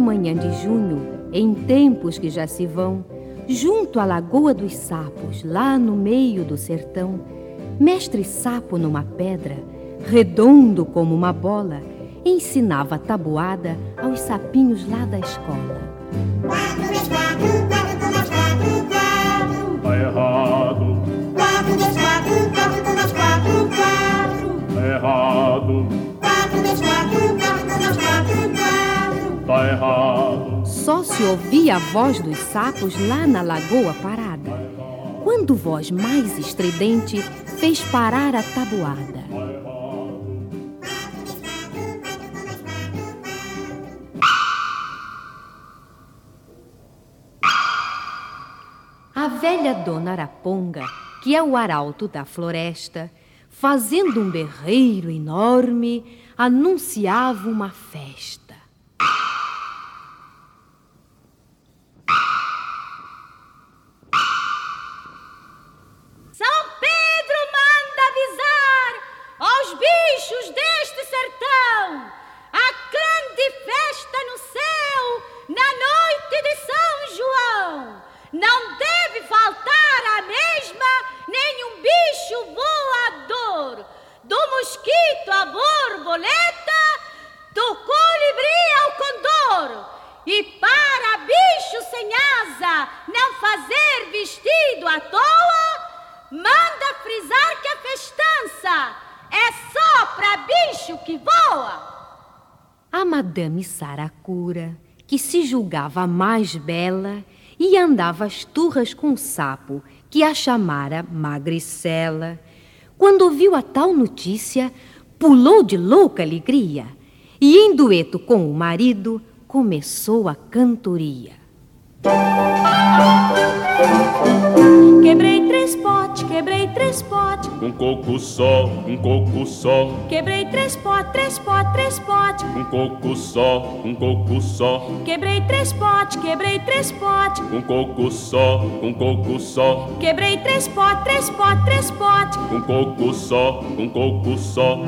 manhã de junho, em tempos que já se vão, junto à Lagoa dos Sapos, lá no meio do sertão, mestre sapo numa pedra, redondo como uma bola, ensinava tabuada aos sapinhos lá da escola. Se ouvia a voz dos sapos lá na lagoa parada. Quando voz mais estridente fez parar a tabuada. A velha dona Araponga, que é o arauto da floresta, fazendo um berreiro enorme, anunciava uma festa. Madame Saracura, que se julgava a mais bela, e andava às turras com o sapo, que a chamara Magricela, quando ouviu a tal notícia, pulou de louca alegria e, em dueto com o marido, começou a cantoria. Quebrei três potes, quebrei três potes. Um coco só, um coco só, Quebrei três potes, três potes, três potes. um coco só, um coco só, Quebrei três potes, quebrei três potes. um coco só, um coco só, Quebrei três potes, três potes, três potes. um coco só, um coco só.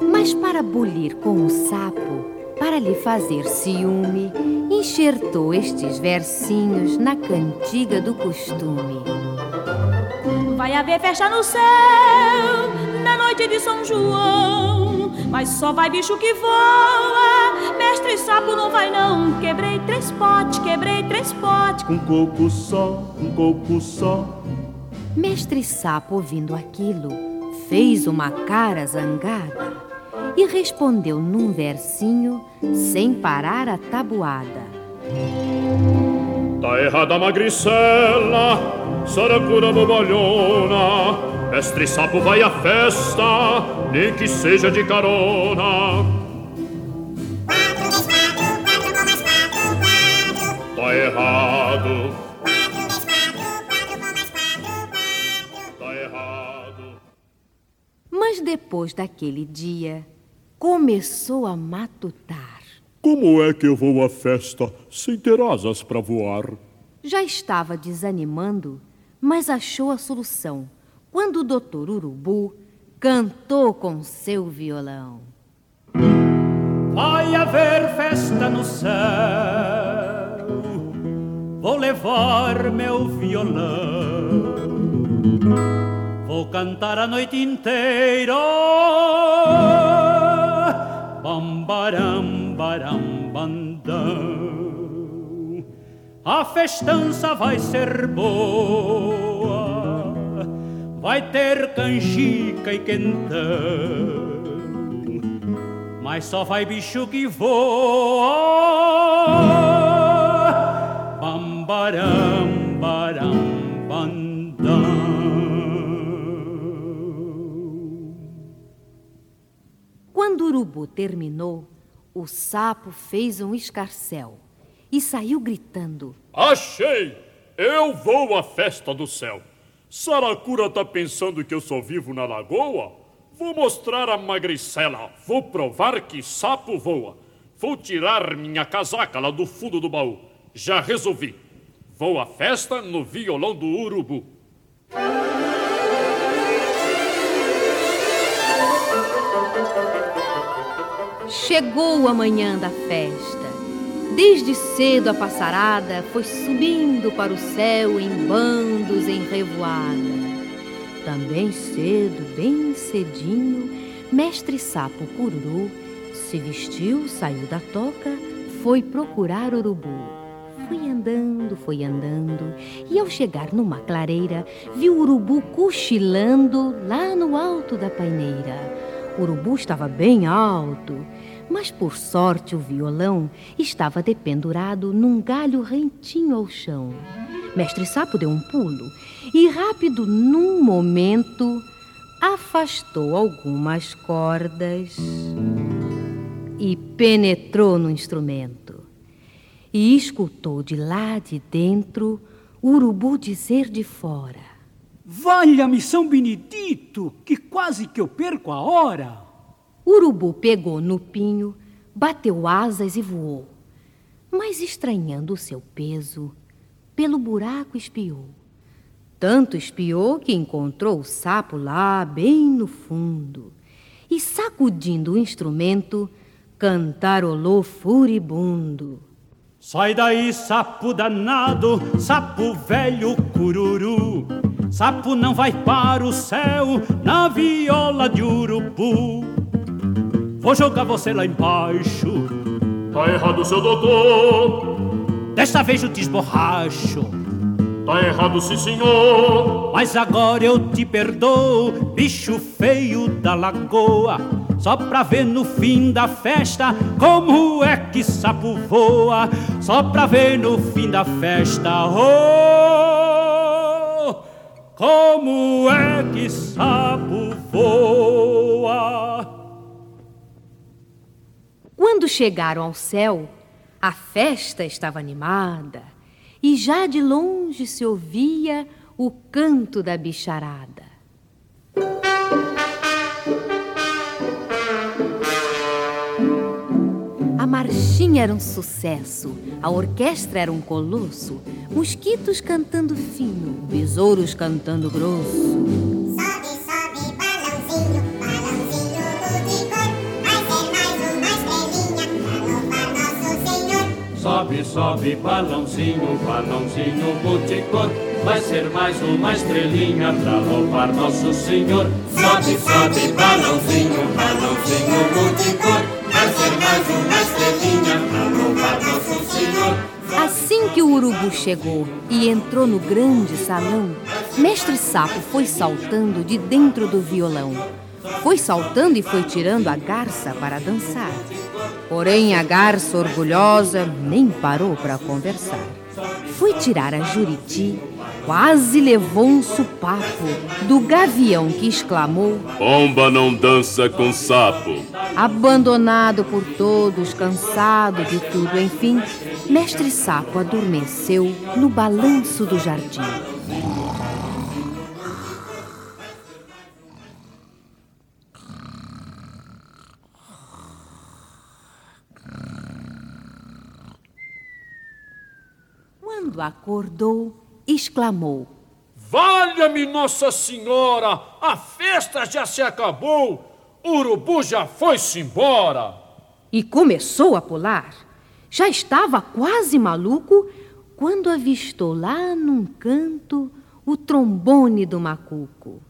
Mas para bulir com o sapo, para lhe fazer ciúme, enxertou estes versinhos na cantiga do costume. Vai haver festa no céu na noite de São João. Mas só vai bicho que voa. Mestre sapo não vai não. Quebrei três potes, quebrei três potes. Um coco só, um coco só, Mestre Sapo, ouvindo aquilo, fez uma cara zangada e respondeu num versinho, sem parar a tabuada. Tá errada a magricela, saracura bobalhona. Mestre sapo vai à festa, nem que seja de carona. Quatro vezes quatro, quatro com mais quatro, quatro. Tá errado, Quatro vezes quatro, quatro com mais quatro, quatro. tá errado. Mas depois daquele dia, começou a matutar. Como é que eu vou à festa sem ter asas para voar? Já estava desanimando, mas achou a solução quando o doutor Urubu cantou com seu violão. Vai haver festa no céu. Vou levar meu violão. Vou cantar a noite inteira. Bambaram, baram, bandão. A festança vai ser boa. Vai ter canjica e quentão mas só vai bicho que voa. Terminou, o sapo fez um escarcel e saiu gritando. Achei! Eu vou à festa do céu. Saracura tá pensando que eu sou vivo na lagoa? Vou mostrar a magricela. Vou provar que sapo voa. Vou tirar minha casaca lá do fundo do baú. Já resolvi. Vou à festa no violão do urubu. Chegou a manhã da festa. Desde cedo a passarada foi subindo para o céu em bandos em revoada. Também cedo, bem cedinho, mestre sapo cururu se vestiu, saiu da toca, foi procurar urubu. Foi andando, foi andando, e ao chegar numa clareira, viu urubu cochilando lá no alto da paineira. O urubu estava bem alto, mas por sorte o violão estava dependurado num galho rentinho ao chão. Mestre Sapo deu um pulo e, rápido, num momento, afastou algumas cordas e penetrou no instrumento. E escutou de lá de dentro o urubu dizer de fora. Valha-me São Benedito, que quase que eu perco a hora. Urubu pegou no pinho, bateu asas e voou. Mas estranhando o seu peso, pelo buraco espiou. Tanto espiou que encontrou o sapo lá bem no fundo. E sacudindo o instrumento, cantarolou furibundo. Sai daí, sapo danado, sapo velho cururu. Sapo não vai para o céu na viola de urubu. Vou jogar você lá embaixo. Tá errado, seu doutor. Desta vez eu te esborracho. Tá errado, sim, senhor. Mas agora eu te perdoo, bicho feio da lagoa. Só pra ver no fim da festa como é que sapo voa. Só pra ver no fim da festa, oh, como é que sapo voa. Quando chegaram ao céu, a festa estava animada e já de longe se ouvia o canto da bicharada. A marchinha era um sucesso, a orquestra era um colosso, mosquitos cantando fino, besouros cantando grosso. Sobe, sobe, balãozinho, balãozinho multicor. Vai ser mais uma estrelinha pra louvar nosso Senhor. Sobe, sobe, balãozinho, balãozinho multicor. Vai ser mais uma estrelinha pra louvar nosso Senhor. Assim que o urubu chegou e entrou no grande salão, Mestre Sapo foi saltando de dentro do violão. Foi saltando e foi tirando a garça para dançar. Porém, a garça orgulhosa nem parou para conversar. Foi tirar a Juriti, quase levou um supapo do gavião que exclamou, Pomba não dança com sapo. abandonado por todos, cansado de tudo, enfim, Mestre Sapo adormeceu no balanço do jardim. Acordou, exclamou: Valha-me Nossa Senhora! A festa já se acabou! O urubu já foi-se embora! e começou a pular. Já estava quase maluco quando avistou lá num canto o trombone do macuco.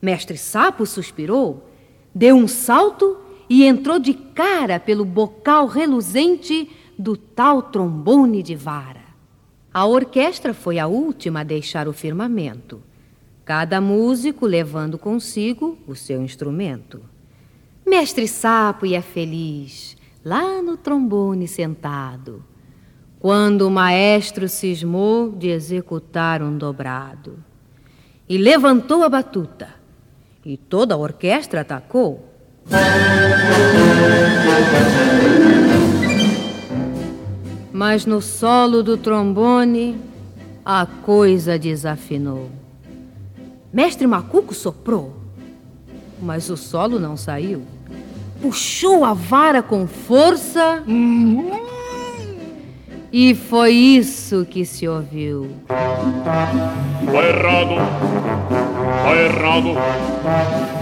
Mestre Sapo suspirou, deu um salto e entrou de cara pelo bocal reluzente do tal trombone de vara. A orquestra foi a última a deixar o firmamento, cada músico levando consigo o seu instrumento. Mestre Sapo ia feliz, lá no trombone sentado, quando o maestro cismou de executar um dobrado. E levantou a batuta, e toda a orquestra atacou. Mas no solo do trombone, a coisa desafinou. Mestre Macuco soprou, mas o solo não saiu. Puxou a vara com força. E foi isso que se ouviu. Tá errado. Tá errado.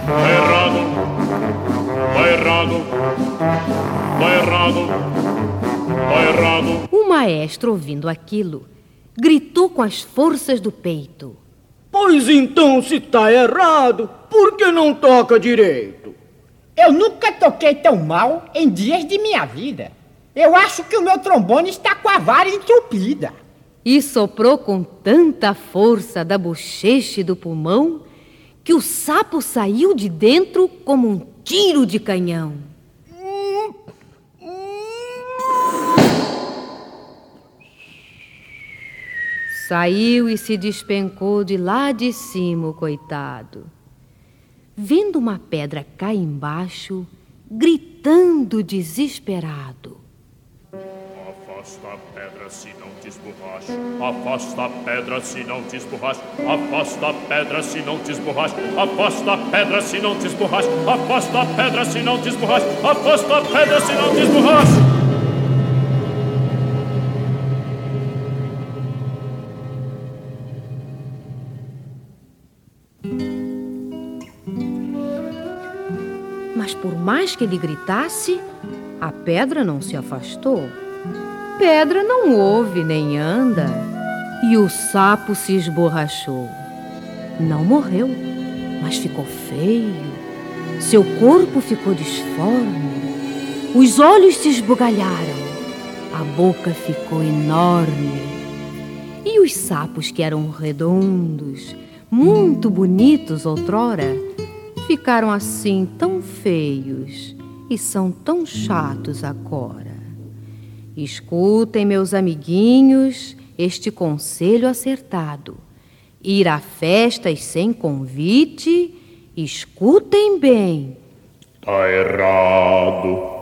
Tá errado. Tá errado. Tá errado. Tá errado. O maestro, ouvindo aquilo, gritou com as forças do peito. Pois então, se tá errado, por que não toca direito? Eu nunca toquei tão mal em dias de minha vida. Eu acho que o meu trombone está com a vara entupida. E soprou com tanta força da bochecha e do pulmão que o sapo saiu de dentro como um tiro de canhão. Saiu e se despencou de lá de cima, coitado. Vendo uma pedra cair embaixo, gritando desesperado. Afasta a pedra se não te esborracha. Afasta a pedra se não te esborracha. Afasta a pedra se não te esborracha. Afasta a pedra se não te esborracha. Afasta a pedra se não te esborracha. Afasta a pedra se não te. Mais que ele gritasse, a pedra não se afastou. Pedra não ouve nem anda. E o sapo se esborrachou. Não morreu, mas ficou feio. Seu corpo ficou disforme. Os olhos se esbugalharam. A boca ficou enorme. E os sapos que eram redondos, muito bonitos outrora, ficaram assim tão feios e são tão chatos agora. Escutem, meus amiguinhos, este conselho acertado. Ir a festas sem convite, escutem bem. Tá errado.